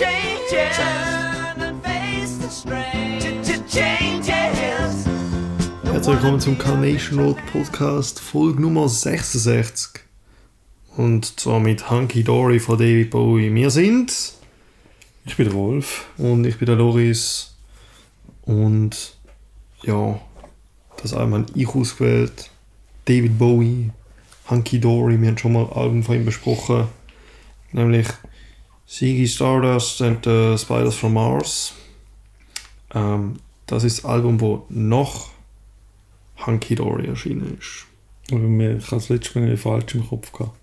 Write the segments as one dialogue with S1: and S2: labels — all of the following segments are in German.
S1: changes. Turn and face the strange changes.
S2: Herzlich willkommen zum Carnation Road Podcast, Folge Nummer 66. Und zwar mit Hunky Dory von David Bowie. Wir sind.
S3: Ich bin der Wolf.
S2: Und ich bin der Loris. Und ja, das Album habe ich ausgewählt. David Bowie, Hunky Dory. Wir haben schon mal Album von ihm besprochen. Nämlich Ziggy Stardust and the Spiders from Mars. Ähm, das ist das Album, das noch Hunky Dory erschienen ist.
S3: Aber mir, ich habe das letzte Mal falsch im Kopf gehabt.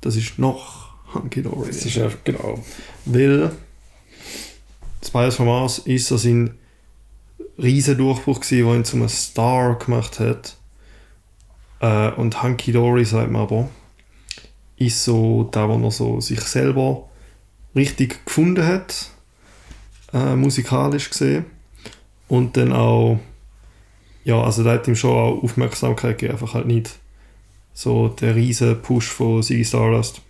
S2: Das ist noch Hunky Dory.
S3: Das ist einfach, genau.
S2: Weil Spiders from Mars ist so sein riesen Durchbruch gewesen, der ihn zum Star gemacht hat. Äh, und Hunky Dory, sagt man aber, ist so da, wo er so sich selber richtig gefunden hat, äh, musikalisch gesehen. Und dann auch, ja, also da hat ihm schon auch Aufmerksamkeit gegeben, einfach halt nicht so der riesen Push von Ziggy Stardust.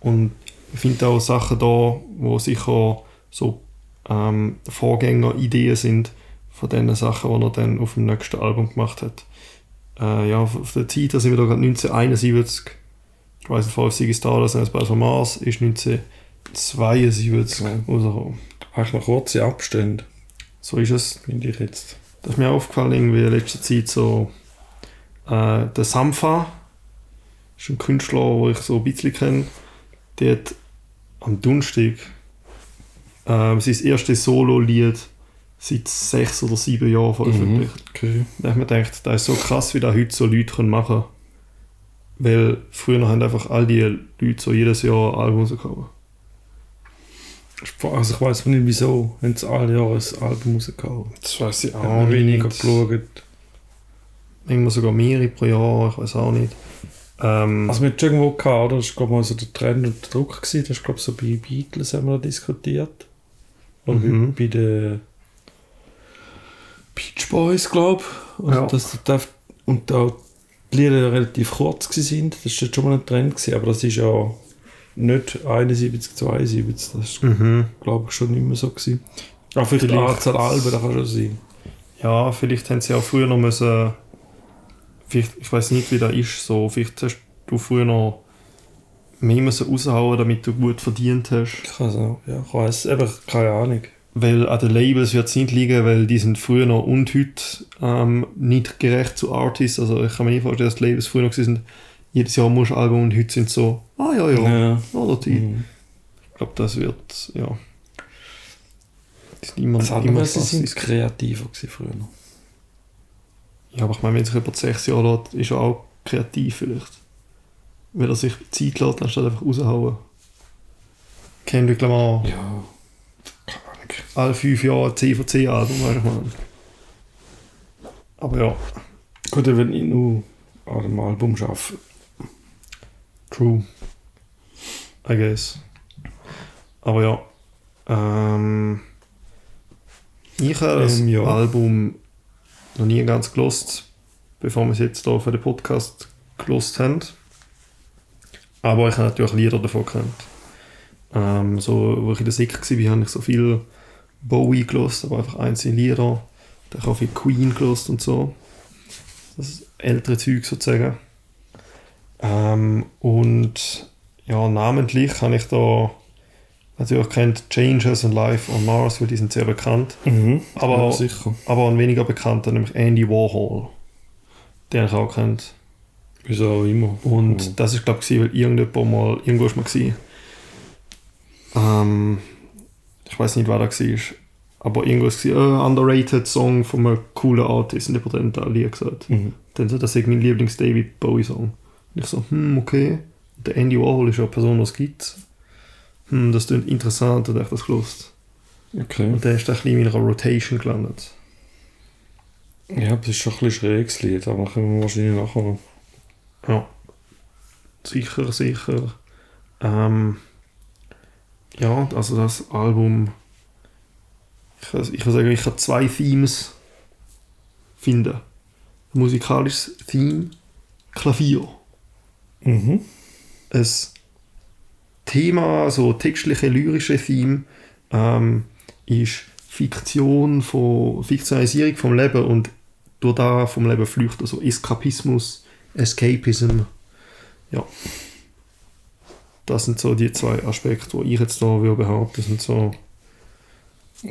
S2: Und ich finde auch Sachen da, wo sicher so ähm, Vorgängerideen sind von den Sachen, die er dann auf dem nächsten Album gemacht hat. Äh, ja, auf der Zeit, da sind wir da gerade 1971. Ich weiß nicht, falls Ziggy Stardust und Spice von Mars ist 1972
S3: Ja.
S2: rausgekommen.
S3: Eigentlich noch kurze Abstände,
S2: So ist es.
S3: finde ich jetzt.
S2: Das ist mir aufgefallen, irgendwie in letzter Zeit so. Äh, der Sampha ist ein Künstler, den ich so ein bisschen kenne. Der hat am Donnerstag äh, sein erstes Solo-Lied seit sechs oder sieben Jahren veröffentlicht.
S3: Okay.
S2: Da habe ich mir gedacht, das ist so krass, wie da heute so Leute machen können. Weil früher haben einfach all die Leute so jedes Jahr ein Album rausgekommen.
S3: Also ich weiß nicht wieso, haben sie alle Jahre ein Album rausgehauen.
S2: Das weiß ich
S3: Ich habe weniger geschaut.
S2: Manchmal sogar mehrere pro Jahr, ich weiß auch nicht. Ähm,
S3: Also wir hatten irgendwo gehabt, oder? Das war mal so der Trend und der Druck gewesen. Das ist glaube ich so bei Beatles haben wir da diskutiert. Oder
S2: Mhm.
S3: bei, bei den Beach Boys, glaube ich. Und,
S2: Ja.
S3: und da die Lieder relativ kurz sind. Das war schon mal ein Trend gewesen, aber das ist ja nicht 71, 72. Das ist
S2: mhm.
S3: glaube ich schon nicht mehr so gewesen. Aber vielleicht die
S2: Vielleicht-
S3: Anzahl Alben, das kann schon sein.
S2: Ja, vielleicht haben sie auch früher noch müssen. Vielleicht, ich weiß nicht, wie das ist. So, vielleicht hast du früher noch mehr müssen raushauen, damit du gut verdient hast.
S3: Ich kann auch, ja, ich weiss, eben, keine Ahnung.
S2: Weil an den Labels wird es nicht liegen, weil die sind früher noch und heute ähm, nicht gerecht zu Artists. Also ich kann mir nicht vorstellen, dass die Labels früher noch sind, jedes Jahr musst du Album und heute sind so, ah ja, ja,
S3: Ja.
S2: oder die.
S3: Mhm.
S2: Ich glaube, das wird, ja. Das ist immer,
S3: Das
S2: immer
S3: sie sind kreativer gewesen früher.
S2: Ja, aber ich meine, wenn sich jemand sechs Jahre lässt, ist er auch kreativ vielleicht. Weil er sich Zeit lässt, anstatt einfach raushauen. Kendrick Lamar,
S3: Ja.
S2: Alle fünf Jahre ein 10 von 10 Album, weißt du, ich meine. Aber ja,
S3: Gut, wenn ich nur an dem Album arbeite.
S2: true. I guess. Aber ja. Ähm, ich habe das
S3: Ähm, ja.
S2: Album noch nie ganz gelost, bevor wir es jetzt hier für den Podcast gelost haben. Aber ich habe natürlich Lieder davon gekannt. Ähm, so, wo ich in der Sick war, habe ich so viel Bowie gelost, aber einfach einzelne Lieder. Dann habe ich auch viel Queen gelost und so. Das ist ältere Zeug sozusagen. Ähm, und ja, namentlich habe ich da natürlich kennt Changes and Life on Mars, weil die sind sehr bekannt.
S3: Mhm.
S2: Aber
S3: ja.
S2: Aber ein weniger bekannter, nämlich Andy Warhol. Den ich auch kennt.
S3: Wieso auch immer.
S2: Und
S3: Mhm.
S2: das ist, glaube ich, weil irgendjemand mal, irgendwo ist mal gewesen. Ähm, ich weiß nicht, wer da war. Aber es gewesen, äh, underrated Song von einem coolen Artist. Und jemand hat dann da Lied gesagt.
S3: Mhm.
S2: Dann so, das ist mein Lieblings-David Bowie-Song. Und ich so, hm, okay. Und der Andy Warhol ist ja eine Person, die es gibt. Hm, das klingt interessant, und ich das gelost.
S3: Okay.
S2: Und der ist dann ein bisschen in meiner Rotation gelandet.
S3: Ja, das ist schon ein bisschen schräges Lied, aber können wir wahrscheinlich nachher noch.
S2: Ja. Sicher, sicher. Ähm, ja, also das Album. Ich, kann- ich kann sagen, ich kann zwei Themes finden. Ein musikalisches Theme, Klavier.
S3: Mhm.
S2: Ein Thema, so textliche, lyrische Theme, ähm, ist Fiktion von, Fiktionalisierung vom Leben und durch da vom Leben flüchten, also Eskapismus, Escapism. Ja. Das sind so die zwei Aspekte, die ich jetzt da würde behaupten, sind so.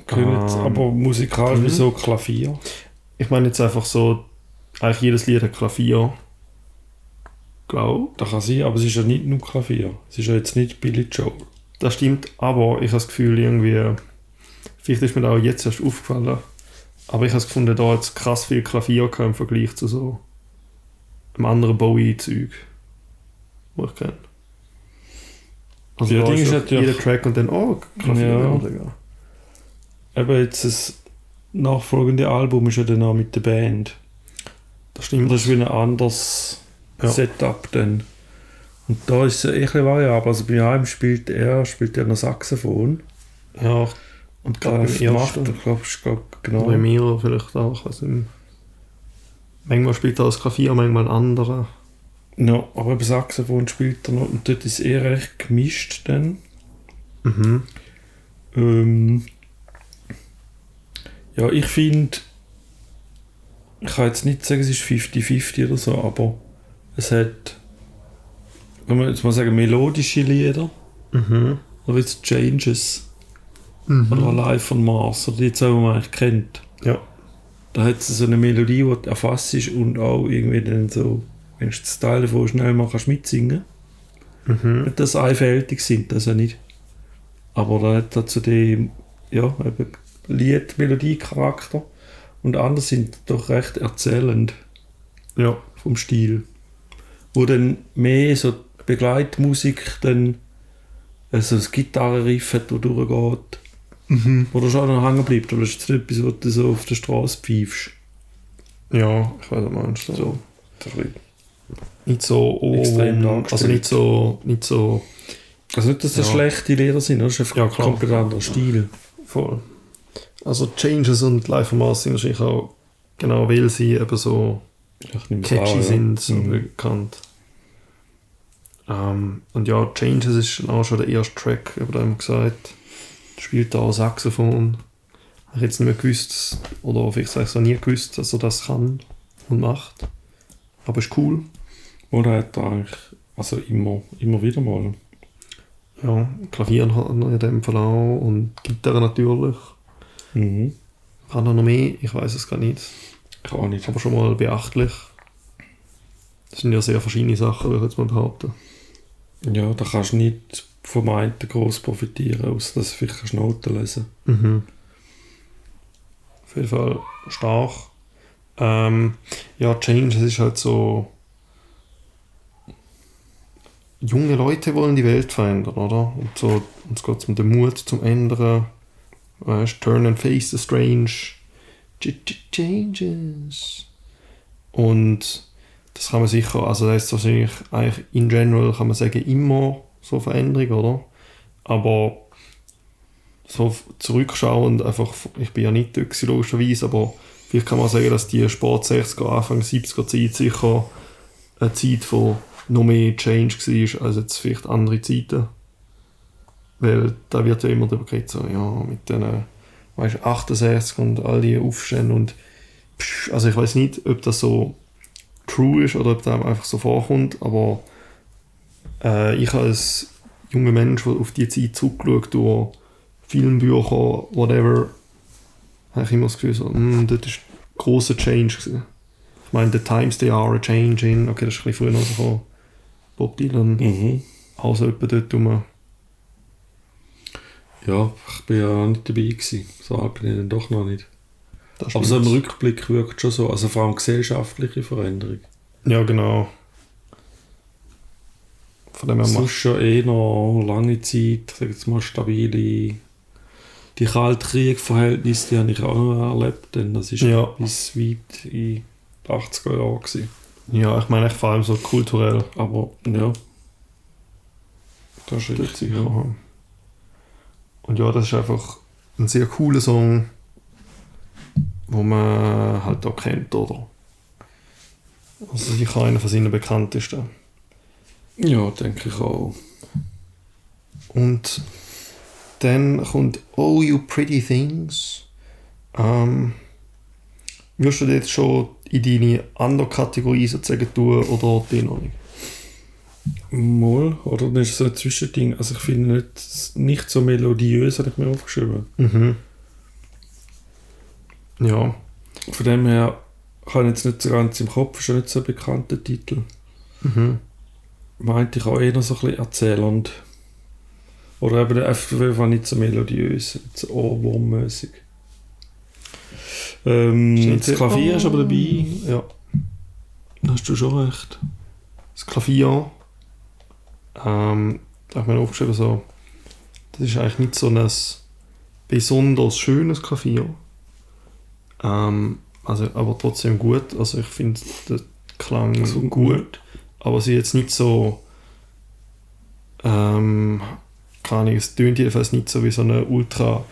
S3: Können,
S2: Ähm,
S3: aber musikalisch
S2: mhm.
S3: wie so Klavier.
S2: Ich meine jetzt einfach so, eigentlich jedes Lied hat Klavier. Glaube.
S3: Das kann sein, aber es ist ja nicht nur Klavier. Es ist ja jetzt nicht Billy Joel.
S2: Das stimmt, aber ich habe das Gefühl, irgendwie, vielleicht ist mir das auch jetzt erst aufgefallen, aber ich habe es gefunden, da hat es krass viel Klavier im Vergleich zu so einem anderen Bowie-Zeug, wo ich kenne. Also
S3: Ja, Ding
S2: ist
S3: natürlich-
S2: jeder Track und dann, oh, Klavier.
S3: Ja. Eben jetzt das nachfolgende Album ist ja dann auch mit der Band.
S2: Das stimmt.
S3: Das ist wie ein anderes
S2: Ja.
S3: Setup dann. Und da ist es ja eh ein bisschen variabel. Also bei einem spielt er, spielt er noch Saxophon.
S2: Ja,
S3: Und
S2: beim
S3: macht er, glaube ich, glaub, genau.
S2: bei mir vielleicht auch, nicht. Manchmal spielt er das Klavier, manchmal ein anderer.
S3: Ja, aber beim Saxophon spielt er noch. Und dort ist eher recht gemischt dann.
S2: Mhm.
S3: Ähm, ja, ich finde, ich kann jetzt nicht sagen, es ist 50-50 oder so, aber es hat, wenn man jetzt mal sagen, melodische Lieder,
S2: Mhm.
S3: oder jetzt Changes,
S2: Mhm.
S3: oder Alive von Mars, oder die zwei, die man eigentlich kennt.
S2: Ja.
S3: Da hat es so eine Melodie, die erfasst ist und auch irgendwie dann so, wenn du das Teil davon schnell mal kannst mitsingen
S2: Mhm.
S3: Nicht, dass einfältig sind, das ja nicht. Aber da hat er zu dem, ja, eben Lied, Melodie-Charakter. Und andere sind doch recht erzählend
S2: Ja.
S3: vom Stil. Wo dann mehr so die Begleitmusik dann, also das Gitarrenriff hat, wo durchgeht,
S2: Mhm.
S3: wo du schon noch hängen bleibt. Aber das ist jetzt nicht etwas, was du so auf der Straße pfeifst.
S2: Ja, ich weiß, was du meinst.
S3: So.
S2: Nicht so
S3: Extrem
S2: Ohrwurm,
S3: dargestellt.
S2: also nicht so, nicht so
S3: Also nicht, dass das
S2: Ja.
S3: schlechte Lieder sind, das ist einfach
S2: Ja, klar.
S3: komplett anderer Stil.
S2: voll. Also Changes und Life on Mars sind wahrscheinlich auch genau, weil sie eben so catchy
S3: an, ja.
S2: sind, so
S3: Mhm.
S2: bekannt. Ähm, und ja, Changes ist auch schon der erste Track, eben da haben wir gesagt, spielt da auch Saxophon. Ich jetzt nicht mehr gewusst, oder vielleicht sage ich es auch nie gewusst, dass er das kann und macht. Aber ist cool.
S3: Oder hat er eigentlich, also immer, immer wieder mal.
S2: Ja, Klavier hat er in dem Fall auch und Gitarre natürlich.
S3: Mhm.
S2: Kann er noch mehr? Ich weiß es gar nicht.
S3: Ich auch nicht.
S2: Aber schon mal beachtlich. Das sind ja sehr verschiedene Sachen, würde ich jetzt mal behaupten.
S3: Ja, da kannst du nicht vom einen gross profitieren, außer dass du vielleicht Noten lesen
S2: Mhm. Auf jeden Fall stark. Ähm, ja, Change, das ist halt so. Junge Leute wollen die Welt verändern, oder? Und so, uns geht es um den Mut zum Ändern. Weißt, turn and face the strange. Ch -ch Changes. Und das kann man sicher, also das ist wahrscheinlich eigentlich in general kann man sagen, immer so Veränderung, oder? Aber so zurückschauend, einfach, ich bin ja nicht gewesen, logischerweise, aber vielleicht kann man sagen, dass die Sport 60er, Anfang 70er Zeit sicher eine Zeit von noch mehr Change war, als jetzt vielleicht andere Zeiten. Weil da wird ja immer darüber geredet, so, ja, mit den, weißt du, 68 und all die Aufstände und also ich weiß nicht, ob das so true ist oder ob das einfach so vorkommt, aber äh, ich als junger Mensch, der auf die Zeit zurückgeschaut durch Filmbücher, whatever, habe ich immer das Gefühl, so, mm, das ist ein grosser Change. Gewesen. Ich meine, the times they are in, okay, das ist ein bisschen früher von Bob Dylan,
S3: Mhm.
S2: also etwa dort rum.
S3: Ja, ich bin ja nicht dabei gewesen. So alt bin ich dann doch noch nicht. Aber so im. Rückblick wirkt schon so, also vor allem gesellschaftliche Veränderung.
S2: Ja, genau. Von dem her macht
S3: schon eh noch lange Zeit, ich sag jetzt mal stabile. Die Kaltkrieg-Verhältnisse, die habe ich auch noch erlebt, denn das ist
S2: Ja.
S3: bis weit in die 80er Jahre gewesen.
S2: Ja, ich meine vor allem so kulturell.
S3: Aber ja. Das ist richtig. Ja.
S2: Und ja, das ist einfach ein sehr cooler Song, wo man halt auch kennt, oder? Also sicher einer von seinen bekanntesten.
S3: ja, denke ich auch.
S2: Und dann kommt Oh You Pretty Things. Ähm, wirst du jetzt schon in deine andere Kategorie sozusagen tun oder den noch nicht?
S3: Mal, oder? Das ist so ein Zwischending. Also ich finde nicht, nicht so melodiös, habe ich mir aufgeschrieben.
S2: Mhm. Ja.
S3: Von dem her habe ich jetzt nicht so ganz im Kopf, ist ja nicht so ein bekannter Titel.
S2: Mhm.
S3: Meinte ich auch eher so ein bisschen erzählend. Oder eben einfach nicht so melodiös, nicht so ohrwurmmäßig. Ähm, das Klavier ist aber dabei.
S2: Ja.
S3: Da hast du schon recht.
S2: Das Klavier. Ähm, da habe ich mir aufgeschrieben, so, das ist eigentlich nicht so ein besonders schönes Klavier. Ähm, also, aber trotzdem gut. Also ich finde den Klang
S3: Also
S2: gut. Aber sie jetzt nicht so. Ähm, keine Ahnung, es tönt jedenfalls nicht so wie so ein ultra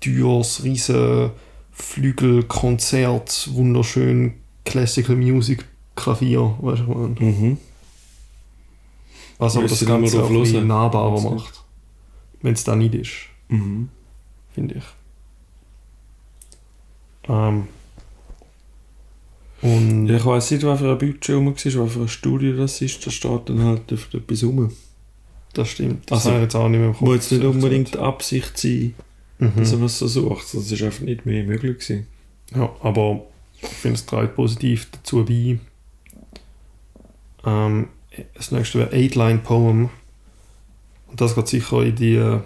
S2: teures, riesen Flügelkonzert, wunderschön Classical Music Klavier, weißt du, was ich meine?
S3: Mhm.
S2: Was aber das Ganze auch ein nahbarer macht. Wenn es da nicht ist,
S3: Mhm.
S2: finde ich. Ähm. Und
S3: Ja, ich weiss nicht, was für ein Budget rum war, was für ein Studio das ist. Da steht dann halt etwas rum.
S2: das stimmt. Das
S3: Also,
S2: habe ich jetzt auch nicht mehr im Kopf.
S3: Muss jetzt nicht unbedingt Absicht sein,
S2: Mhm.
S3: dass man es so sucht. Das ist einfach nicht mehr möglich gewesen.
S2: Ja, aber ich finde, es trägt positiv dazu bei. Ähm, das nächste wäre Eight-Line-Poem. Und das geht sicher in die äh,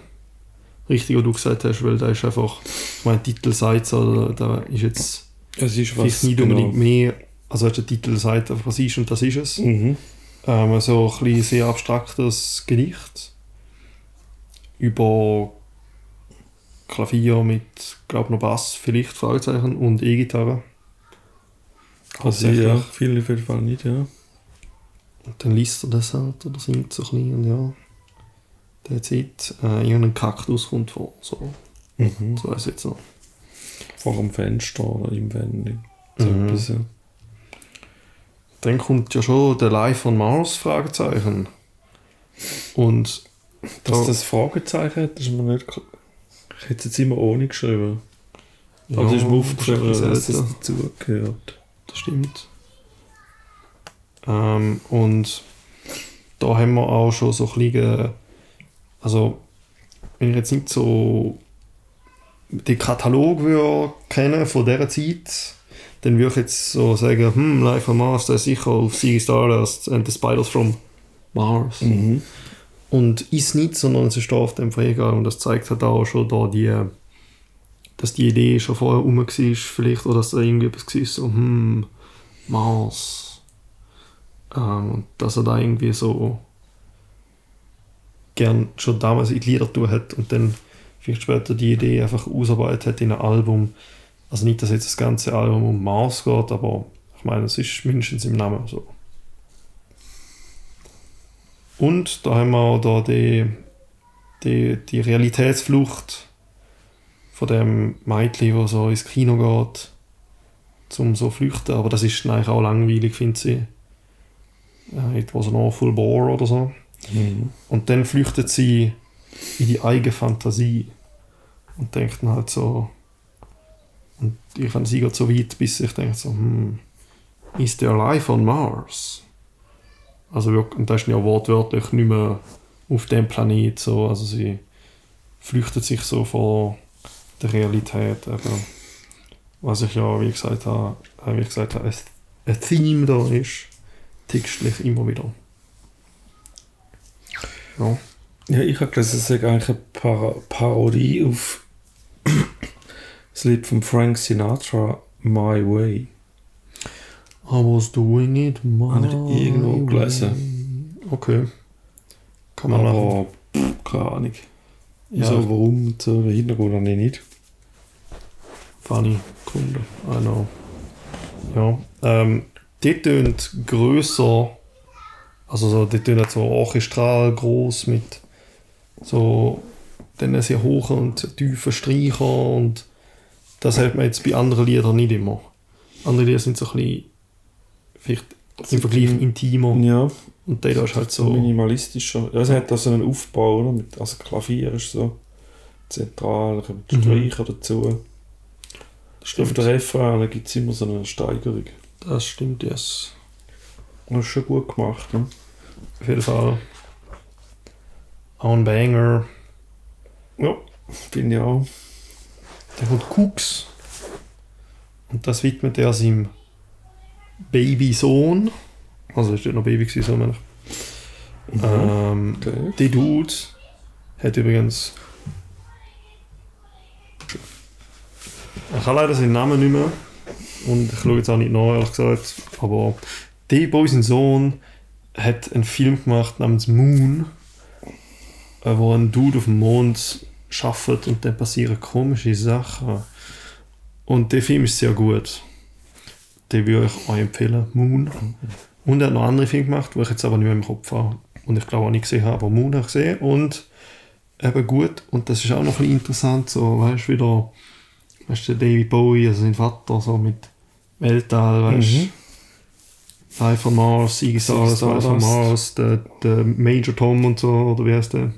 S2: Richtung, die du gesagt hast, weil da ist einfach, ich meine, Titel sagt da, da ist jetzt
S3: Es ist
S2: vielleicht nicht unbedingt mehr, also der Titel sagt einfach, was ist und das ist es.
S3: Mhm.
S2: Ähm, so ein bisschen sehr abstraktes Gedicht über Klavier mit, glaube noch Bass, vielleicht Fragezeichen und E-Gitarre.
S3: Also ja, viele auf jeden Fall nicht, ja.
S2: Und dann liest er das halt oder singt so ein bisschen und ja. Der Zeit, äh, irgendein Kaktus kommt vor, so,
S3: Mhm.
S2: so ich jetzt noch.
S3: Vor dem Fenster oder im Wände. So
S2: Mhm.
S3: etwas, ja.
S2: Dann kommt ja schon der Live von Mars, Fragezeichen. Und
S3: Dass
S2: da-
S3: das Fragezeichen hat, das ist mir nicht. Ich hätte es jetzt immer ohne geschrieben.
S2: ja,
S3: Aber es ist mir aufgefallen,
S2: bisschen
S3: dass das
S2: selten.
S3: dazugehört.
S2: Das stimmt. Ähm, und da haben wir auch schon so ein bisschen, also wenn ich jetzt nicht so den Katalog würde kennen von dieser Zeit, dann würde ich jetzt so sagen, hm, Life on Mars, der ist sicher auf Ziggy Stardust and the Spiders from Mars.
S3: Mhm.
S2: Und ist nicht, sondern es ist da auf dem Verleger und das zeigt halt auch schon da die, dass die Idee schon vorher rum war, vielleicht, oder dass da irgendwie etwas war, so, hm, Mars. Ähm, und dass er da irgendwie so gern schon damals in die Lieder tun hat und dann vielleicht später die Idee einfach ausarbeitet hat in ein Album. Also nicht, dass jetzt das ganze Album um Mars geht, aber ich meine, es ist mindestens im Namen so. Und da haben wir auch da die, die, die Realitätsflucht von dem Mädchen, das so ins Kino geht, zum so flüchten. Aber das ist eigentlich auch langweilig, finde ich. Äh, It was an awful bore oder so.
S3: Mhm.
S2: Und dann flüchtet sie in die eigene Fantasie und denkt dann halt so. Und die Fantasie geht so weit, bis ich denke so, hm, is there life on Mars? Also wirklich, und das ist ja wortwörtlich nicht mehr auf dem Planet so, also sie flüchtet sich so vor der Realität. Eben. Was ich ja, wie gesagt habe, äh, wie gesagt habe, ein, ein Theme da ist, textlich immer wieder. Ja.
S3: Ja, ich habe gelesen, es ist eigentlich eine Par Parodie auf das Lied von Frank Sinatra, My Way.
S2: I was doing it my
S3: ich irgendwo gelesen.
S2: Okay. Kann man.
S3: Aber pff, keine Ahnung.
S2: Ja,
S3: so, warum, den Hintergrund habe ich nicht.
S2: funny Kunde. I know. Ja. Ähm, die tönt grösser, also so, die tönt so orchestral groß mit so dann sehr hohen und tiefen Streicher und das hat man jetzt bei anderen Liedern nicht immer. Andere Lieder sind so ein bisschen vielleicht im Vergleich intimer.
S3: Ja,
S2: Und der da ist halt
S3: so
S2: so.
S3: minimalistischer. Ja, es hat also einen Aufbau, oder? Mit, also Klavier ist so zentral, kommen die
S2: Mhm.
S3: Streicher dazu.
S2: Das
S3: Auf der Refrain gibt es immer so eine Steigerung.
S2: das stimmt, yes.
S3: Das ist schon gut gemacht. Ne?
S2: Auf jeden Fall. Auch ein Banger.
S3: Ja, finde ich auch.
S2: Dann kommt Cooks. Und das widmet er seinem Babysohn. Also ist nicht noch Baby gewesen, so meine ich. Ähm,
S3: Okay.
S2: Der Dude hat übrigens. Ich habe leider seinen Namen nicht mehr. Und ich schaue jetzt auch nicht nach, ehrlich gesagt. Aber der Boy, sein Sohn, hat einen Film gemacht namens Moon, äh, wo ein Dude auf dem Mond schafft und dann passieren komische Sachen. Und der Film ist sehr gut. Den würde ich euch empfehlen. Moon. Und er hat noch andere Filme gemacht, die ich jetzt aber nicht mehr im Kopf habe. Und ich glaube auch nicht gesehen habe, aber Moon habe ich gesehen. Und eben gut. Und das ist auch noch ein bisschen interessant, so, weißt du, wieder, weißt du, David Bowie, also sein Vater, so mit Weltall, weißt du.
S3: Mhm.
S2: Life on Mars, Iggy Stardust. Life on Mars, der, der Major Tom und so, oder wie heißt der?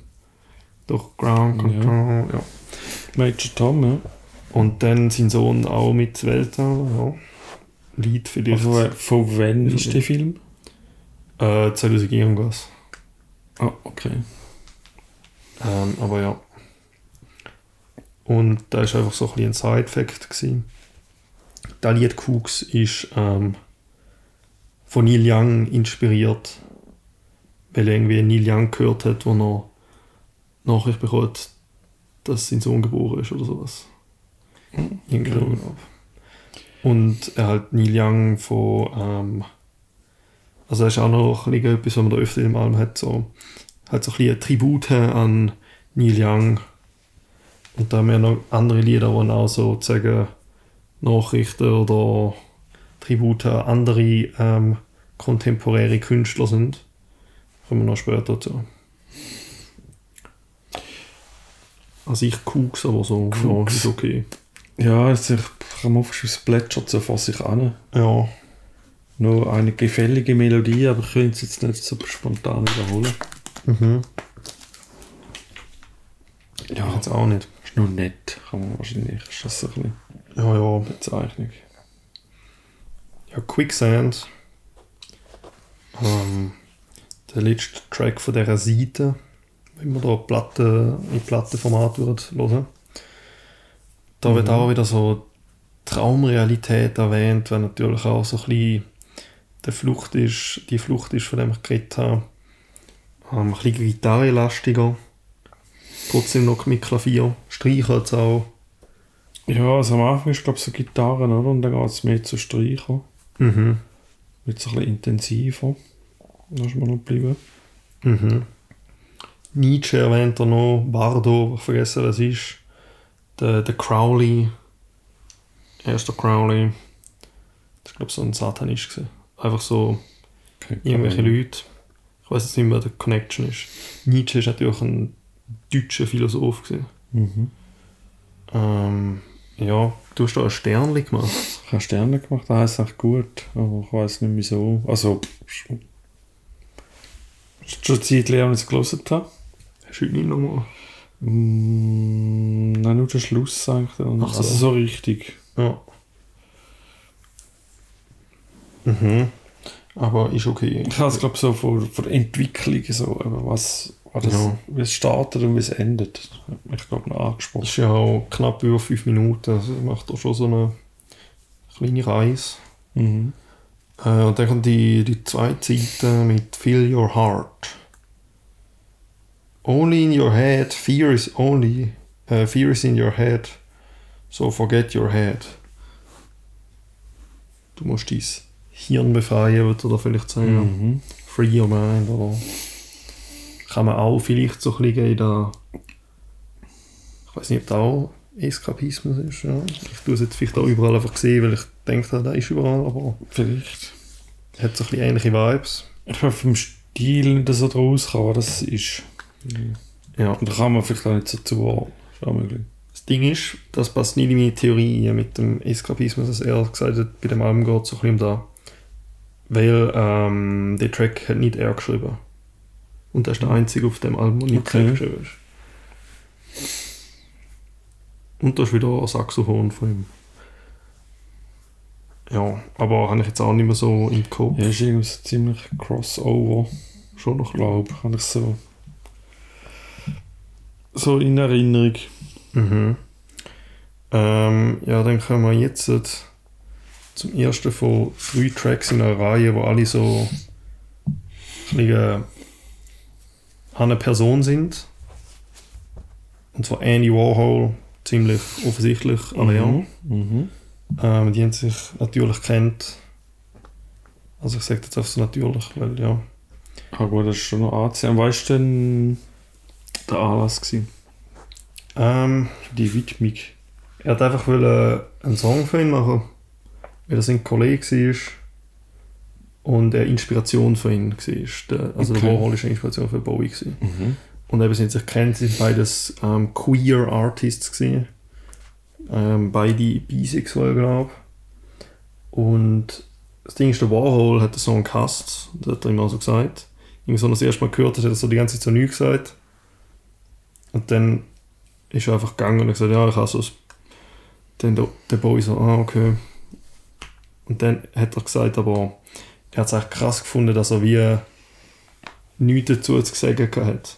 S2: Doch, Ground
S3: Ja.
S2: Control, ja.
S3: Major Tom, ja.
S2: Und dann sein Sohn auch mit Weltall, ja. Lied vielleicht.
S3: Von, von wann ist der Film?
S2: Äh, 2000 irgendwas.
S3: Ah, okay.
S2: Ähm, aber ja. Und da ist einfach so ein, ein Side-Fact. Der Lied Cooks ist ähm, von Neil Young inspiriert, weil er irgendwie Neil Young gehört hat, wo er Nachricht bekommt, dass sein Sohn geboren ist oder sowas. Irgendwie so,
S3: Okay.
S2: glaub. Und er hat Neil Young von, ähm, also das ist auch noch etwas, was man da öfter im Album hat, so, hat so ein bisschen Tribute an Neil Young. Und da haben wir noch andere Lieder, die auch sozusagen Nachrichten oder Tribute an andere ähm, kontemporäre Künstler sind. Kommen wir noch später dazu. Also ich Cooks, aber so, ja,
S3: Cooks.
S2: ist okay.
S3: Ja, also ich auf, es plätschert so vor sich an.
S2: Ja,
S3: Noch eine gefällige Melodie, aber ich könnte es jetzt nicht so spontan wiederholen.
S2: mhm.
S3: Ja,
S2: jetzt auch nicht.
S3: ist noch nett, kann man wahrscheinlich. Ist das so ein bisschen
S2: Ja, ja.
S3: Bezeichnung.
S2: Ja, Quicksand. Ähm, der letzte Track von dieser Seite, wenn man da Platte, in Plattenformat würde hören. Da wird
S3: Mhm.
S2: auch wieder so Traumrealität erwähnt, wenn natürlich auch so ein bisschen der Flucht ist, die Flucht ist, von dem ich geredet habe. Ähm, ein bisschen gitarrelastiger. Trotzdem noch mit Klavier. Streichen jetzt auch.
S3: Ja, also am Anfang ist glaube ich so Gitarren, oder? Und dann geht es mehr zu Streichen.
S2: Mhm.
S3: Wird so ein bisschen intensiver. Da ist mir noch geblieben.
S2: Mhm. Nietzsche erwähnt er noch, Bardo, ich vergesse was ist. Der, der Crowley, erster Crowley. Das war glaube so ein Satanist. Gewesen. Einfach so
S3: Okay,
S2: irgendwelche Leute. Ich weiß jetzt nicht mehr, der Connection ist. Nietzsche ist natürlich ein deutscher Philosoph. Gewesen.
S3: Mhm.
S2: Ähm, ja, du hast da ein Sternli gemacht.
S3: Ich habe Sterne gemacht, das heisst echt gut. Aber ich weiß nicht wieso. Also, schon eine Zeit her, als ich es gelesen habe.
S2: Hast du heute nicht nochmal?
S3: Mm, nein, nur der Schluss.
S2: Ach so.
S3: Also so richtig.
S2: Ja. Mhm. Aber ist okay.
S3: Ich habe es glaube so von, der Entwicklung so, was, was das,
S2: Ja.
S3: wie es startet und wie es endet. Mich glaube noch angesprochen.
S2: ist ja auch knapp über 5 Minuten, also macht auch schon so eine kleine Reise.
S3: Mhm.
S2: Äh, und dann kommt die, die zweite Seite mit Feel Your Heart. Only in your head, fear is only, äh, fear is in your head, so forget your head. Du musst dein Hirn befreien, würde er vielleicht sagen.
S3: Mhm.
S2: Free Your Mind, oder kann man auch vielleicht so ein bisschen in der, ich weiß nicht, ob das auch Eskapismus ist, ja. Ich tue es jetzt vielleicht auch überall einfach sehen, weil ich denke, da ist überall, aber
S3: Vielleicht.
S2: hat so ein bisschen ähnliche Vibes.
S3: Ich vom Stil nicht so draus was das ist.
S2: Ja.
S3: Und da kann man vielleicht nicht so zuordnen. Ist auch möglich.
S2: Das Ding ist, das passt nicht in meine Theorie mit dem Eskapismus, dass er gesagt hat, bei dem Album geht es so ein bisschen da. Weil ähm, der Track hat nicht er geschrieben. Und er ist der einzige auf dem Album, der nicht
S3: Okay.
S2: er geschrieben ist. Und da ist wieder ein Saxophon von ihm. Ja, aber habe ich jetzt auch nicht mehr so im Kopf.
S3: Ja, ist irgendwie so ziemlich Crossover.
S2: Schon noch
S3: glaube ich, habe ich so, so in Erinnerung.
S2: Mhm. Ähm, ja, dann kommen wir jetzt zum ersten von drei Tracks in einer Reihe, wo alle so ein äh, eine Person sind. Und zwar Andy Warhol, ziemlich offensichtlich alle ja.
S3: Mhm. Mhm.
S2: Ähm, die haben sich natürlich kennt. Also ich sage jetzt einfach so natürlich, weil ja.
S3: Ah gut, das ist schon noch anziehen. Weißt du denn der Anlass gewesen?
S2: Ähm,
S3: die Widmung?
S2: Er hat einfach wollen einen Song für ihn machen, weil er sein Kollege war und er Inspiration für ihn war. Also
S3: Okay.
S2: der Warhol war eine Inspiration für Bowie.
S3: Mhm.
S2: Und eben sind sich kennt, sind beides ähm, queer Artists gewesen. Ähm, beide bisexuell, glaube ich. Und das Ding ist, der Warhol hat den Song gehasst, das hat er auch so gesagt. Irgendwie so, als er das erste Mal gehört hat, hat er so die ganze Zeit so nichts gesagt. Und dann ist er einfach gegangen und hat gesagt, ja, ich hasse es. Dann der, der Boy so, ah, okay. Und dann hat er gesagt, aber er hat es echt krass gefunden, dass er wie nichts dazu zu sagen hat.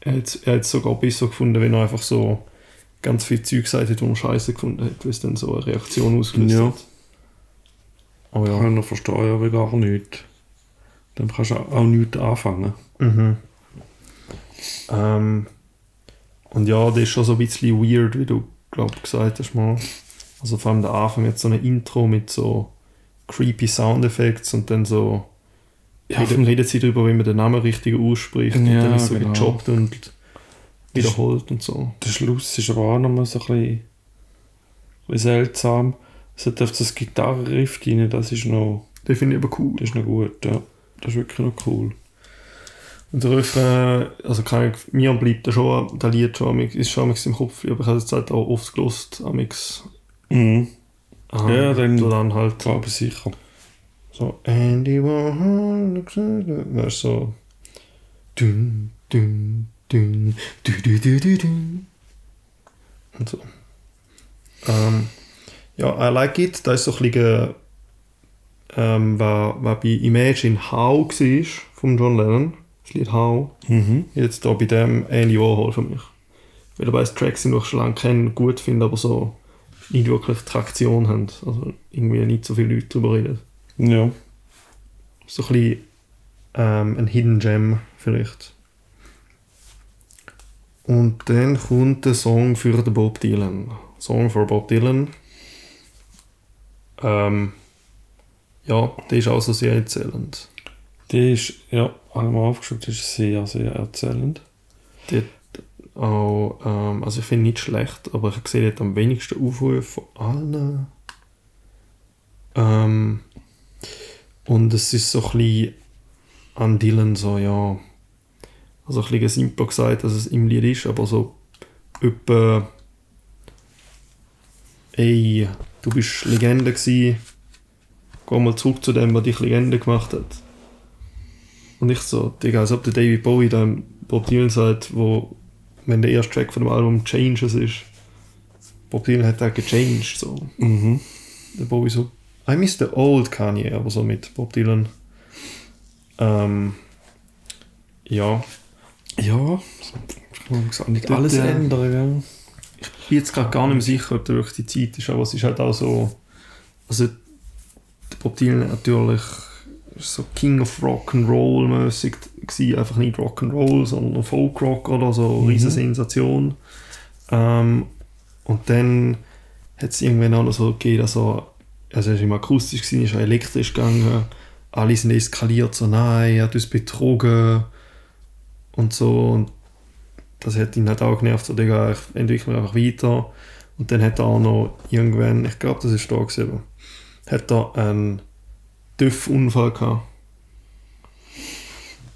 S2: Er hat er hat es sogar besser gefunden, wenn er einfach so ganz viel Zeug gesagt hat, die er scheiße gefunden hat, weil es dann so eine Reaktion ausgelöst
S3: Ja.
S2: hat. Aber ja.
S3: Kann er verstehen, aber gar nicht. Dann kannst du auch nichts anfangen.
S2: Mhm. Ähm, und ja, das ist schon so ein bisschen weird, wie du glaub gesagt hast mal. Also vor allem der Anfang mit so einem Intro mit so creepy Soundeffekts und dann so
S3: Ja,
S2: reden, reden sie darüber, wie man den Namen richtig ausspricht und
S3: Ja,
S2: dann ist so
S3: genau.
S2: gejobbt und wiederholt und so.
S3: Der Schluss ist aber auch nochmal so ein bisschen, ein bisschen seltsam. Es hat auf das Gitarrenriff rein, das ist noch,
S2: Den finde ich aber cool.
S3: das ist noch gut, ja. Das ist wirklich noch cool.
S2: Und der Refrain, also kann ich, mir bleibt der schon, der Lied schon, ist schon im Kopf, aber ich habe es jetzt auch oft gelost, amix.
S3: Mhm.
S2: Ähm,
S3: Ja, dann-
S2: so dann halt
S3: Glaube ich sicher.
S2: so Andy Warhol, weißt du, so dün, dün, dün, dü, dü, dü, dü, dün. und so. Ähm, ja, I like it, da ist so ein bisschen ähm, war, war bei Imagine How war von John Lennon, Lied How.
S3: Mhm.
S2: Jetzt da bei dem Andy Warhol für mich. Weil ich weiss, Tracks, die ich schon lange kenne, gut finde, aber so nicht wirklich Traktion haben. Also irgendwie nicht so viele Leute darüber reden.
S3: Ja.
S2: So ein bisschen ähm, ein Hidden Gem vielleicht. Und dann kommt der Song für den Bob Dylan. Song for Bob Dylan. Ähm, ja, der ist auch so sehr erzählend.
S3: Die ist, ja, einmal aufgeschrieben, die ist sehr, sehr erzählend.
S2: Die hat auch, ähm, also ich finde nicht schlecht, aber ich sehe, die am wenigsten Aufrufe von allen. Ähm, und es ist so ein bisschen an Dylan so, ja, also ein bisschen simpel gesagt, dass es im Lied ist, aber so etwa ey, du bist Legende gsi, geh mal zurück zu dem, was dich Legende gemacht hat. Und ich so, Digga, als ob der David Bowie da Bob Dylan sagt, wo, wenn der erste Track von dem Album Changes ist, Bob Dylan hat auch gechanged, so.
S3: Mhm.
S2: Der Bowie so, I miss the old Kanye, aber so mit Bob Dylan. Ähm, ja,
S3: Ja, auch nicht alles
S2: äh,
S3: ändern, gell?
S2: ich bin jetzt gerade gar nicht mehr sicher, ob da wirklich die Zeit ist, aber es ist halt auch so, also der Bob Dylan natürlich so King of Rock'n'Roll mäßig gsi, einfach nicht Rock'n'Roll, sondern Folkrock oder so,
S3: Mhm.
S2: riesen Sensation. Ähm, und dann hat es irgendwann auch noch so gegeben, also er ist immer akustisch gewesen, ist auch elektrisch gegangen, alle sind eskaliert, so nein, er hat uns betrogen und so und das hat ihn halt auch genervt, so Digga, ich entwickle mich einfach weiter und dann hat er auch noch irgendwann, ich glaube das ist da gewesen, hat er einen TÜV-Unfall gehabt.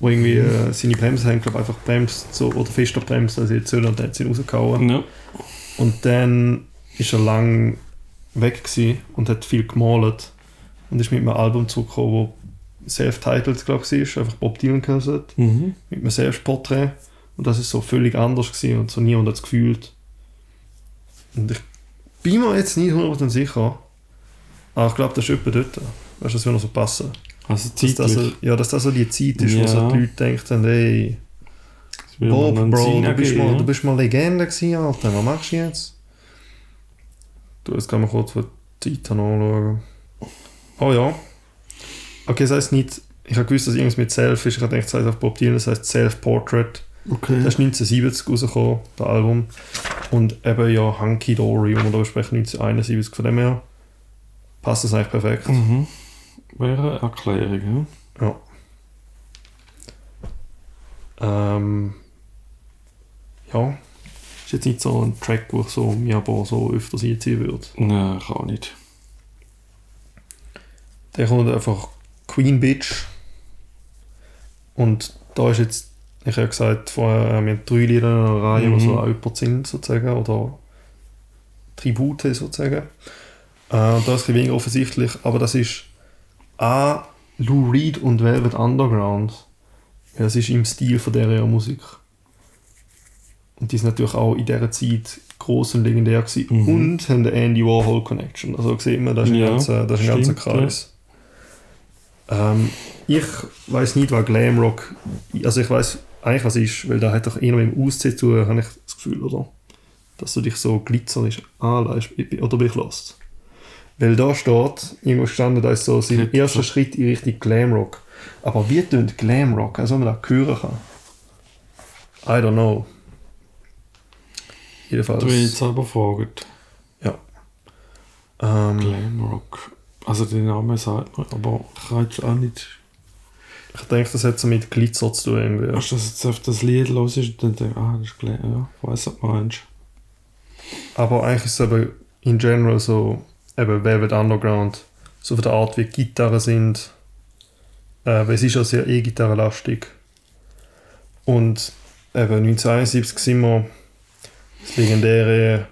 S2: Wo irgendwie äh, seine Bremse haben, glaube einfach bremst so, oder fester bremst, als jetzt soll und dann hat sie rausgehauen.
S3: Ja.
S2: Und dann ist er lang weg und hat viel gemalt. und ist mit einem Album zurückgekommen, das self-titled, glaube ich, war, einfach Bob Dylan gehört,
S3: Mhm.
S2: mit einem Selbstporträt. Und das ist so völlig anders gewesen und so niemand hat es gefühlt. Und ich bin mir jetzt nicht 100% sicher, aber ich glaube, das ist etwa dort. Weißt du, das würde noch so passen.
S3: Also
S2: Dass das,
S3: zeitlich.
S2: ja, dass das so die Zeit ist, wo
S3: Ja.
S2: so die Leute denken, hey,
S3: würde
S2: Bob, Bro, du bist, mal, du bist mal Legende gewesen, Alter. Was machst du jetzt? Du, jetzt können wir kurz für die Zeit anschauen. Oh ja. Okay, das heisst nicht... Ich habe gewusst, dass irgendwas mit Self ist. Ich habe gedacht, das heisst auf Bob Dylan, das heisst Self-Portrait.
S3: Okay.
S2: Das ist 1970 rausgekommen, das Album. Und eben ja Hunky Dory, und wir da besprechen 1971. Von dem her passt das eigentlich perfekt.
S3: Mhm. Wäre eine Erklärung, ja.
S2: Ja. Ähm, ja. Ist jetzt nicht so ein Track, wo ich so mir aber so öfters einziehen würde.
S3: Nein, kann auch nicht.
S2: Der kommt einfach Queen Bitch. Und da ist jetzt, ich habe gesagt, vorher haben wir drei Lieder in einer Reihe, die
S3: Mhm.
S2: so an jemand sind, sozusagen, oder Tribute, sozusagen. Äh, da ist es weniger offensichtlich, aber das ist A. Lou Reed und Velvet Underground. Ja, das ist im Stil von dieser Musik. Und die sind natürlich auch in dieser Zeit groß und legendär gewesen
S3: Mhm.
S2: und haben eine Andy Warhol Connection. Also sieht man, das ist ein
S3: Ja,
S2: ganzer, das ist ein ganzer
S3: stimmt,
S2: Kreis. Ähm, ich weiß nicht, was Glamrock, also ich weiß eigentlich was ist, weil da hat doch eher mit dem Aussehen zu tun, habe ich das Gefühl, oder? Dass du dich so glitzerisch anleihst, oder bin ich lost? Weil da steht, irgendwo gestanden, da ist so sein
S3: Glitzer.
S2: erster Schritt in Richtung Glamrock. Aber wie tönt Glamrock, also man das hören kann? I don't know. Jedenfalls.
S3: Du hast jetzt selber gefragt.
S2: Ja. Ähm,
S3: Glamrock. Also den Namen sagt man, aber ich kann jetzt auch nicht.
S2: ich denke, das hat so mit Glitzer zu tun. Irgendwie.
S3: Erst, dass jetzt auf das Lied los ist und dann denke ich, ah, das ist Glam. Ja, ich weiss, was du meinst.
S2: Aber eigentlich ist es eben in general so, eben Velvet Underground, so von der Art, wie Gitarren sind. Äh, weil es ist ja sehr E-Gitarrenlastig. Und eben 1971 sind wir das legendäre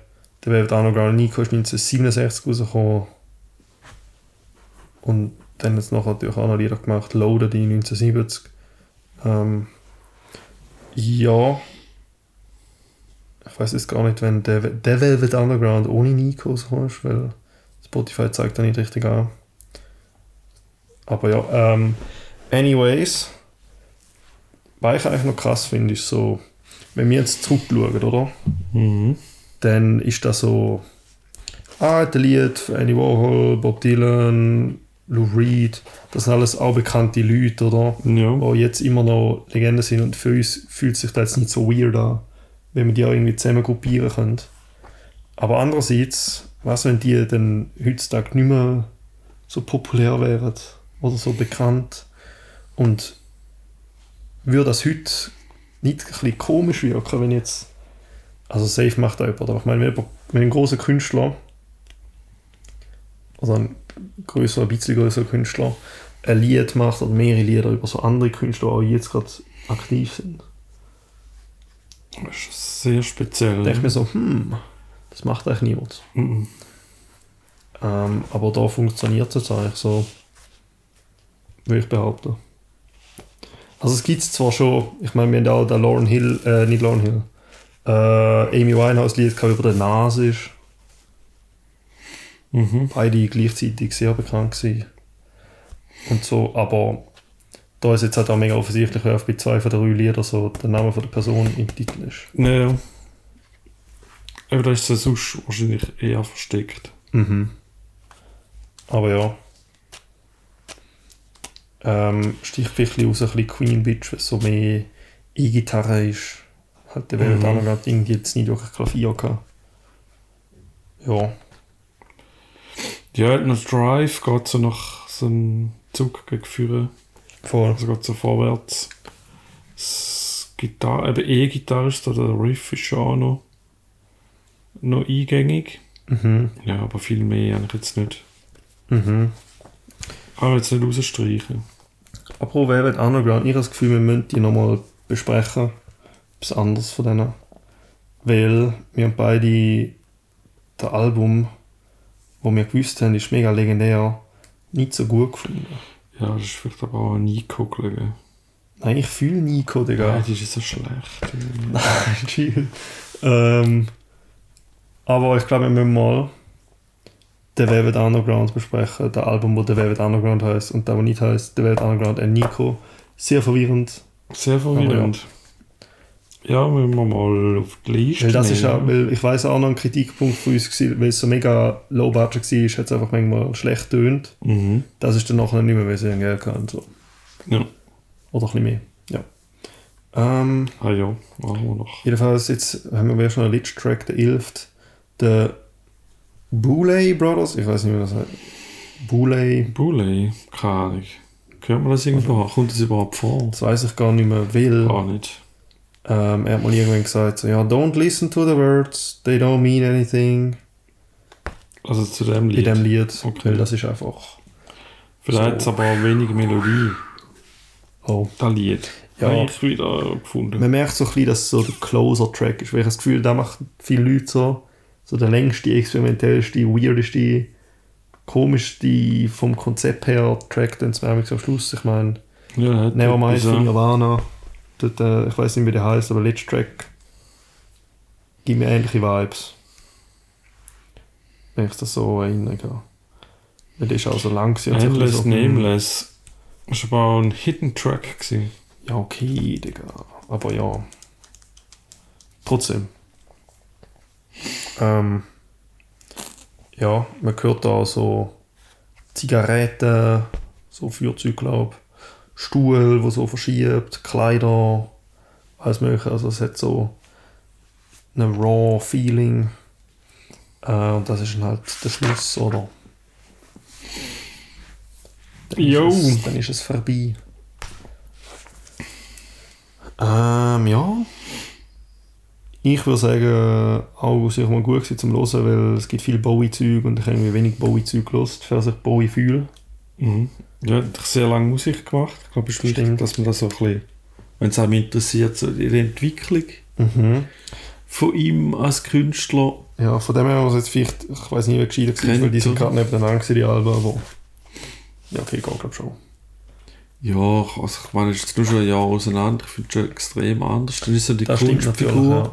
S2: der Velvet Underground Nico ist 1967 rausgekommen. Und dann hat es nachher natürlich auch noch Lieder gemacht, Loaded in 1970. Ähm, ja. Ich weiß jetzt gar nicht, wenn der, Velvet Underground ohne Nico ist, weil Spotify zeigt da nicht richtig an. Aber ja, ähm, anyways, was ich eigentlich noch krass finde, ist so, wenn wir jetzt zurückschauen, oder?
S3: Mhm.
S2: Dann ist das so, ah, der Lied Andy Warhol, Bob Dylan, Lou Reed, das sind alles auch bekannte Leute, oder?
S3: Ja.
S2: die jetzt immer noch Legenden sind und für uns fühlt sich das jetzt nicht so weird an, wenn wir die auch irgendwie zusammen gruppieren können. Aber andererseits, was wenn die dann heutzutage nicht mehr so populär wären oder so bekannt und würde das heute nicht ein bisschen komisch wirken, wenn jetzt also safe macht da jemand, aber ich meine, wenn, jemand- wenn ein großer Künstler oder ein größer, ein bisschen größerer Künstler ein Lied macht oder mehrere Lieder über so andere Künstler, die auch jetzt gerade aktiv sind.
S3: Das ist sehr speziell.
S2: Da denke ich mir so, hm, das macht eigentlich niemand.
S3: Mhm.
S2: Ähm, aber da funktioniert es jetzt eigentlich so, würde ich behaupten. Also es gibt es zwar schon, ich meine, wir haben auch den Lauren Hill, äh, nicht Lauren Hill, äh, Amy Winehouse Lied gehabt, über den Nase ist.
S3: Mhm.
S2: beide gleichzeitig sehr bekannt gewesen. Und so, aber da ist jetzt halt auch mega offensichtlich, wer bei zwei von drei Liedern so der Name von der Person im Titel ist.
S3: Ja. Aber da ist es sonst wahrscheinlich eher versteckt.
S2: Mhm. Aber ja. Ähm, sticht vielleicht ein raus, ein bisschen Queen Bitch, es so mehr E-Gitarre ist. Der Welt
S3: Mhm.
S2: mhm. gerade irgendwie jetzt nicht wirklich Klavier gehabt. Ja.
S3: Ja, noch Drive geht so nach so einem Zug gegen Führer.
S2: Voll.
S3: Also geht so vorwärts. Das Gitarre, eben E-Gitarre ist da, der Riff ist schon auch noch, noch eingängig.
S2: Mhm.
S3: Ja, aber viel mehr eigentlich jetzt nicht.
S2: Mhm.
S3: Kann ich jetzt nicht rausstreichen.
S2: Apropos Velvet Underground, ich habe das Gefühl, wir müssen die nochmal besprechen. Etwas anderes von denen. Weil wir haben beide das Album, wo wir gewusst haben, ist mega legendär. nicht so gut gefunden.
S3: Ja, das ist vielleicht aber auch Nico gelegen.
S2: Nein, ich fühle Nico, Digga.
S3: Ja, die ist so schlecht.
S2: Nein, chill. Ähm, aber ich glaube, wir müssen mal The Velvet Underground besprechen. Das Album, wo The Velvet Underground heißt und das, wo nicht heißt The Velvet Underground und Nico. Sehr verwirrend.
S3: Sehr verwirrend. Ja, müssen wir mal auf die Liste
S2: Weil das ist auch, weil ich weiß auch noch ein Kritikpunkt von uns gewesen, weil es so mega low budget war, hat es einfach manchmal schlecht tönt.
S3: Mhm.
S2: Das ist dann nachher nicht mehr, weil sie Geld hatten. So.
S3: Ja.
S2: Oder ein bisschen mehr. Ja. Ähm,
S3: Ah ja, machen wir noch.
S2: jedenfalls, jetzt haben wir schon einen letzten Track, der 11. Der Boulay Brothers, ich weiß nicht, wie das heißt. Boulay,
S3: Boulay, keine Ahnung. Hört man das irgendwo? Kommt das überhaupt vor?
S2: das weiß ich gar nicht mehr, weil
S3: Gar nicht.
S2: ähm, er hat mal irgendwann gesagt, so, ja, don't listen to the words, they don't mean anything
S3: Also zu dem
S2: in
S3: Lied.
S2: dem Lied,
S3: Okay.
S2: weil das ist einfach,
S3: Vielleicht hat's aber wenig Melodie,
S2: oh.
S3: das Lied.
S2: Ja.
S3: Habe ich wieder gefunden.
S2: Man merkt so ein bisschen, dass es so der Closer-Track ist, weil ich das Gefühl, da macht viele Leute so, so der längste, experimentellste, weirdeste, komischste vom Konzept her Track, dann zum am Schluss. Ich meine,
S3: Ja,
S2: Nevermind von. Nirvana, dort, äh, ich weiß nicht, wie der heißt, aber letzter Track gibt mir ähnliche Vibes. Wenn ich das so erinnern kann. Weil der ist auch so lang. gewesen
S3: Endless
S2: so,
S3: Nameless. Das war aber ein Hidden Track. Gewesen.
S2: Ja, okay, Digga. Aber ja. Trotzdem. Ähm, ja, man hört da so Zigaretten, so Feuerzeug, glaube Stuhl, wo so verschiebt, Kleider, alles mögliche. Also es hat so ein raw Feeling. Äh, und das ist dann halt der Schluss, oder? Dann
S3: Jo.
S2: Ist es, dann ist es vorbei. Ähm, ja. Ich würde sagen, auch sicher mal gut zum Hören, weil es gibt viel Bowie-Zeug und ich habe irgendwie wenig Bowie-Zeug gelost, für sich Bowie fühle.
S3: Mhm. Ja, hat doch sehr lange Musik gemacht. Ich glaube, es ist wichtig, dass man das so ein bisschen, wenn es einem interessiert, so die Entwicklung
S2: Mhm.
S3: von ihm als Künstler.
S2: Ja, von dem her muss jetzt vielleicht, ich weiß nicht, wie gescheiter ist,
S3: Kennt,
S2: weil die sind gerade nebeneinander die Alben, aber... Ja, okay, geht glaube schon.
S3: Ja, also ich meine, es ist nur schon ein Jahr auseinander. Ich finde es schon extrem anders. Dann ist so die Kunstfigur.
S2: ja.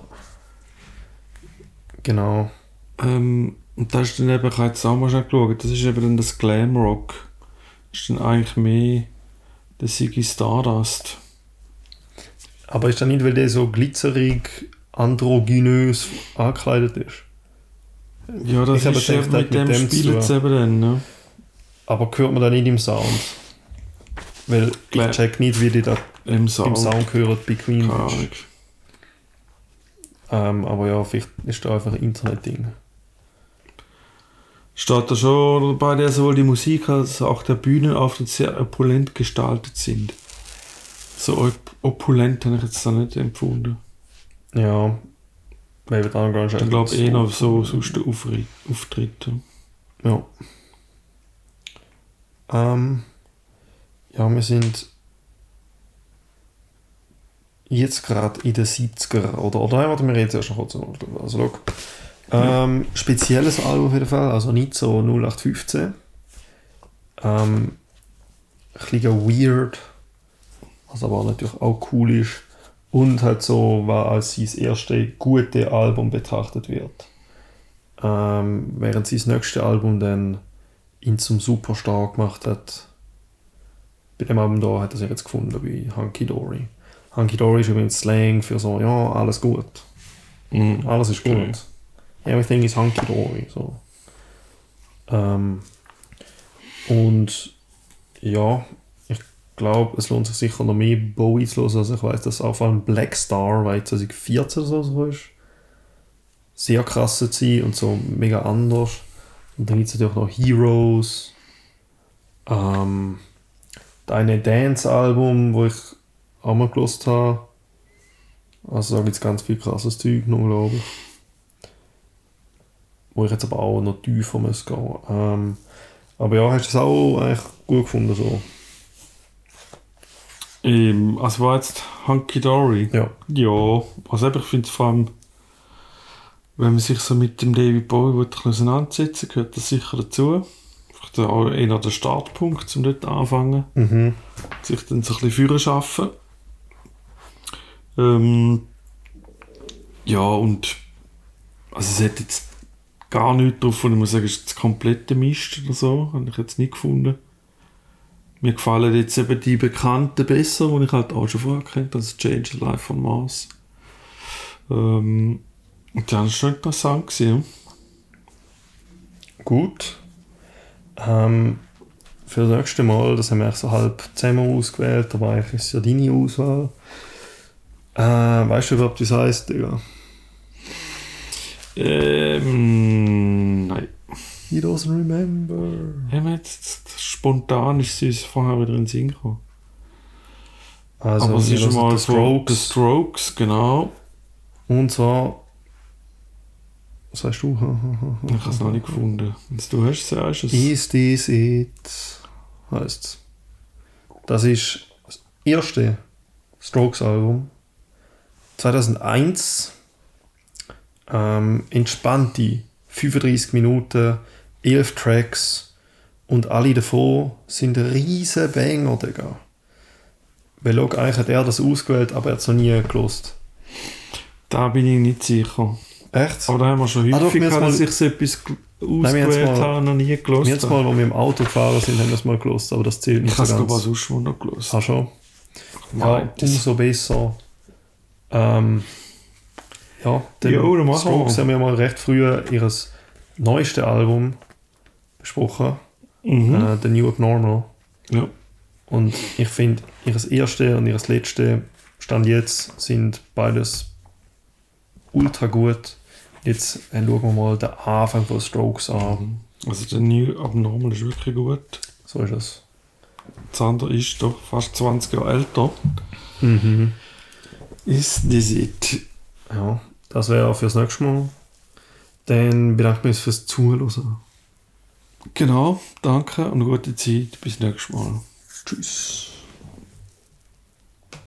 S2: Genau.
S3: Ähm, und das ist dann eben, ich habe jetzt auch mal schnell geschaut, das ist eben dann das Glamrock. Das ist dann eigentlich mehr der Ziggy Stardust.
S2: Aber ist das nicht, weil der so glitzerig, androgynös angekleidet ist?
S3: Ja, das
S2: Ich
S3: ist eben mit
S2: mit
S3: dem
S2: dem
S3: spielen sie eben dann, ne?
S2: Aber hört man da nicht im Sound? Weil
S3: Klar.
S2: ich check nicht, wie die da
S3: Im
S2: im
S3: Sound.
S2: Sound hören bei Queen.
S3: Keine.
S2: Ähm, aber ja, vielleicht ist da einfach ein Internet-Ding.
S3: Steht da schon dabei, der sowohl die Musik als auch der Bühnenauftritt sehr opulent gestaltet sind. So op opulent habe ich jetzt da nicht empfunden.
S2: Ja. Velvet Underground ist
S3: Ich glaube eher noch so sonst der Aufri- Auftritt.
S2: Ja. Ähm, ja, wir sind jetzt gerade in den 70er, oder? Oder nein, warte, wir reden erst noch kurz. Also, schau. Ähm, spezielles Album auf jeden Fall, also nicht so 0815. Ähm, ein weird, was aber natürlich auch cool ist. Und halt so, war als sein erste gute Album betrachtet wird. Ähm, während sein nächstes Album dann ihn zum Superstar gemacht hat. Bei dem Album da hat er sich jetzt gefunden bei Hunky Dory. Hunky Dory ist übrigens Slang für so, ja, alles gut.
S3: Mhm.
S2: Alles ist gut. Everything is hunky dory. So. Ähm, und ja, ich glaube, es lohnt sich sicher noch mehr Bowie zu hören. Also ich weiß, dass auch vor allem Black Star, weil 2014 oder so ist, sehr krass zu sein und so mega anders. Und dann gibt es natürlich noch Heroes. Ähm, deine Dance-Album, wo ich gelost habe. Also da gibt es ganz viel krasses Zeug noch, glaube ich. Wo ich jetzt aber auch noch tiefer muss gehen. Ähm, aber ja, hast du es auch eigentlich gut gefunden so?
S3: Ähm, also war jetzt Hunky Dory.
S2: Ja.
S3: Ja, also ich finde vor allem, wenn man sich so mit dem David Bowie auseinandersetzen gehört das sicher dazu. vielleicht auch eher der Startpunkt, um dort anfangen.
S2: Mhm.
S3: sich dann so ein bisschen führen schaffen. Ähm, ja, und also es hat jetzt gar nichts drauf, wo ich muss sagen, es ist das komplette Mist oder so, habe ich jetzt nicht gefunden. Mir gefallen jetzt eben die Bekannten besser, die ich halt auch schon vorher kennt, das Change Life von Mars. Ähm, und das war schon interessant. Gewesen,
S2: Gut. Ähm, für das nächste Mal, das haben wir so halb zusammen ausgewählt, aber eigentlich ist es ja deine Auswahl. Äh, weißt du überhaupt, wie es heisst, Digga?
S3: Ähm, nein.
S2: He doesn't remember.
S3: Haben wir jetzt spontan ist es vorher wieder in den Sinn gekommen.
S2: Also,
S3: Aber es ist
S2: hören
S3: mal
S2: The Strokes.
S3: The Strokes, genau.
S2: Und zwar. Was sagst du?
S3: Ich habe es noch nicht gefunden. Wenn du hast, sagst es.
S2: Is this it? Heißt Das ist das erste Strokes-Album. 2001. Ähm, entspannte 35 Minuten, 11 Tracks und alle davon sind riesen Banger, Digga. Weil schau, eigentlich hat er das ausgewählt, aber er hat es noch nie gelost.
S3: Da bin ich nicht sicher.
S2: Echt?
S3: Aber da haben wir schon
S2: Ah, doch,
S3: häufig gehabt, dass ich so etwas ausgewählt
S2: mal-
S3: habe, noch nie gelost
S2: Jetzt mal, als wir im Auto gefahren sind, haben wir es mal gelost, aber das zählt
S3: Ich
S2: nicht
S3: habe
S2: so
S3: es ich
S2: ganz.
S3: auch sonst schon noch gelost.
S2: Ah, schon? Ja,
S3: Nein,
S2: umso besser. Ähm, ja, den
S3: Jo, machen
S2: Strokes haben wir mal recht früh ihr neuestes Album besprochen,
S3: Mhm.
S2: äh, The New Abnormal.
S3: Ja.
S2: Und ich finde, ihr erste und ihr letzte Stand jetzt sind beides ultra gut. Jetzt äh, schauen wir mal den Anfang von Strokes an.
S3: Also der New Abnormal ist wirklich gut.
S2: So ist es.
S3: Das andere ist doch fast 20 Jahre älter.
S2: Mhm.
S3: Ist this it?
S2: Ja, das wäre fürs nächste Mal. Dann bedanke ich mich fürs Zuhören.
S3: Genau, danke und gute Zeit. Bis nächstes Mal.
S2: Tschüss.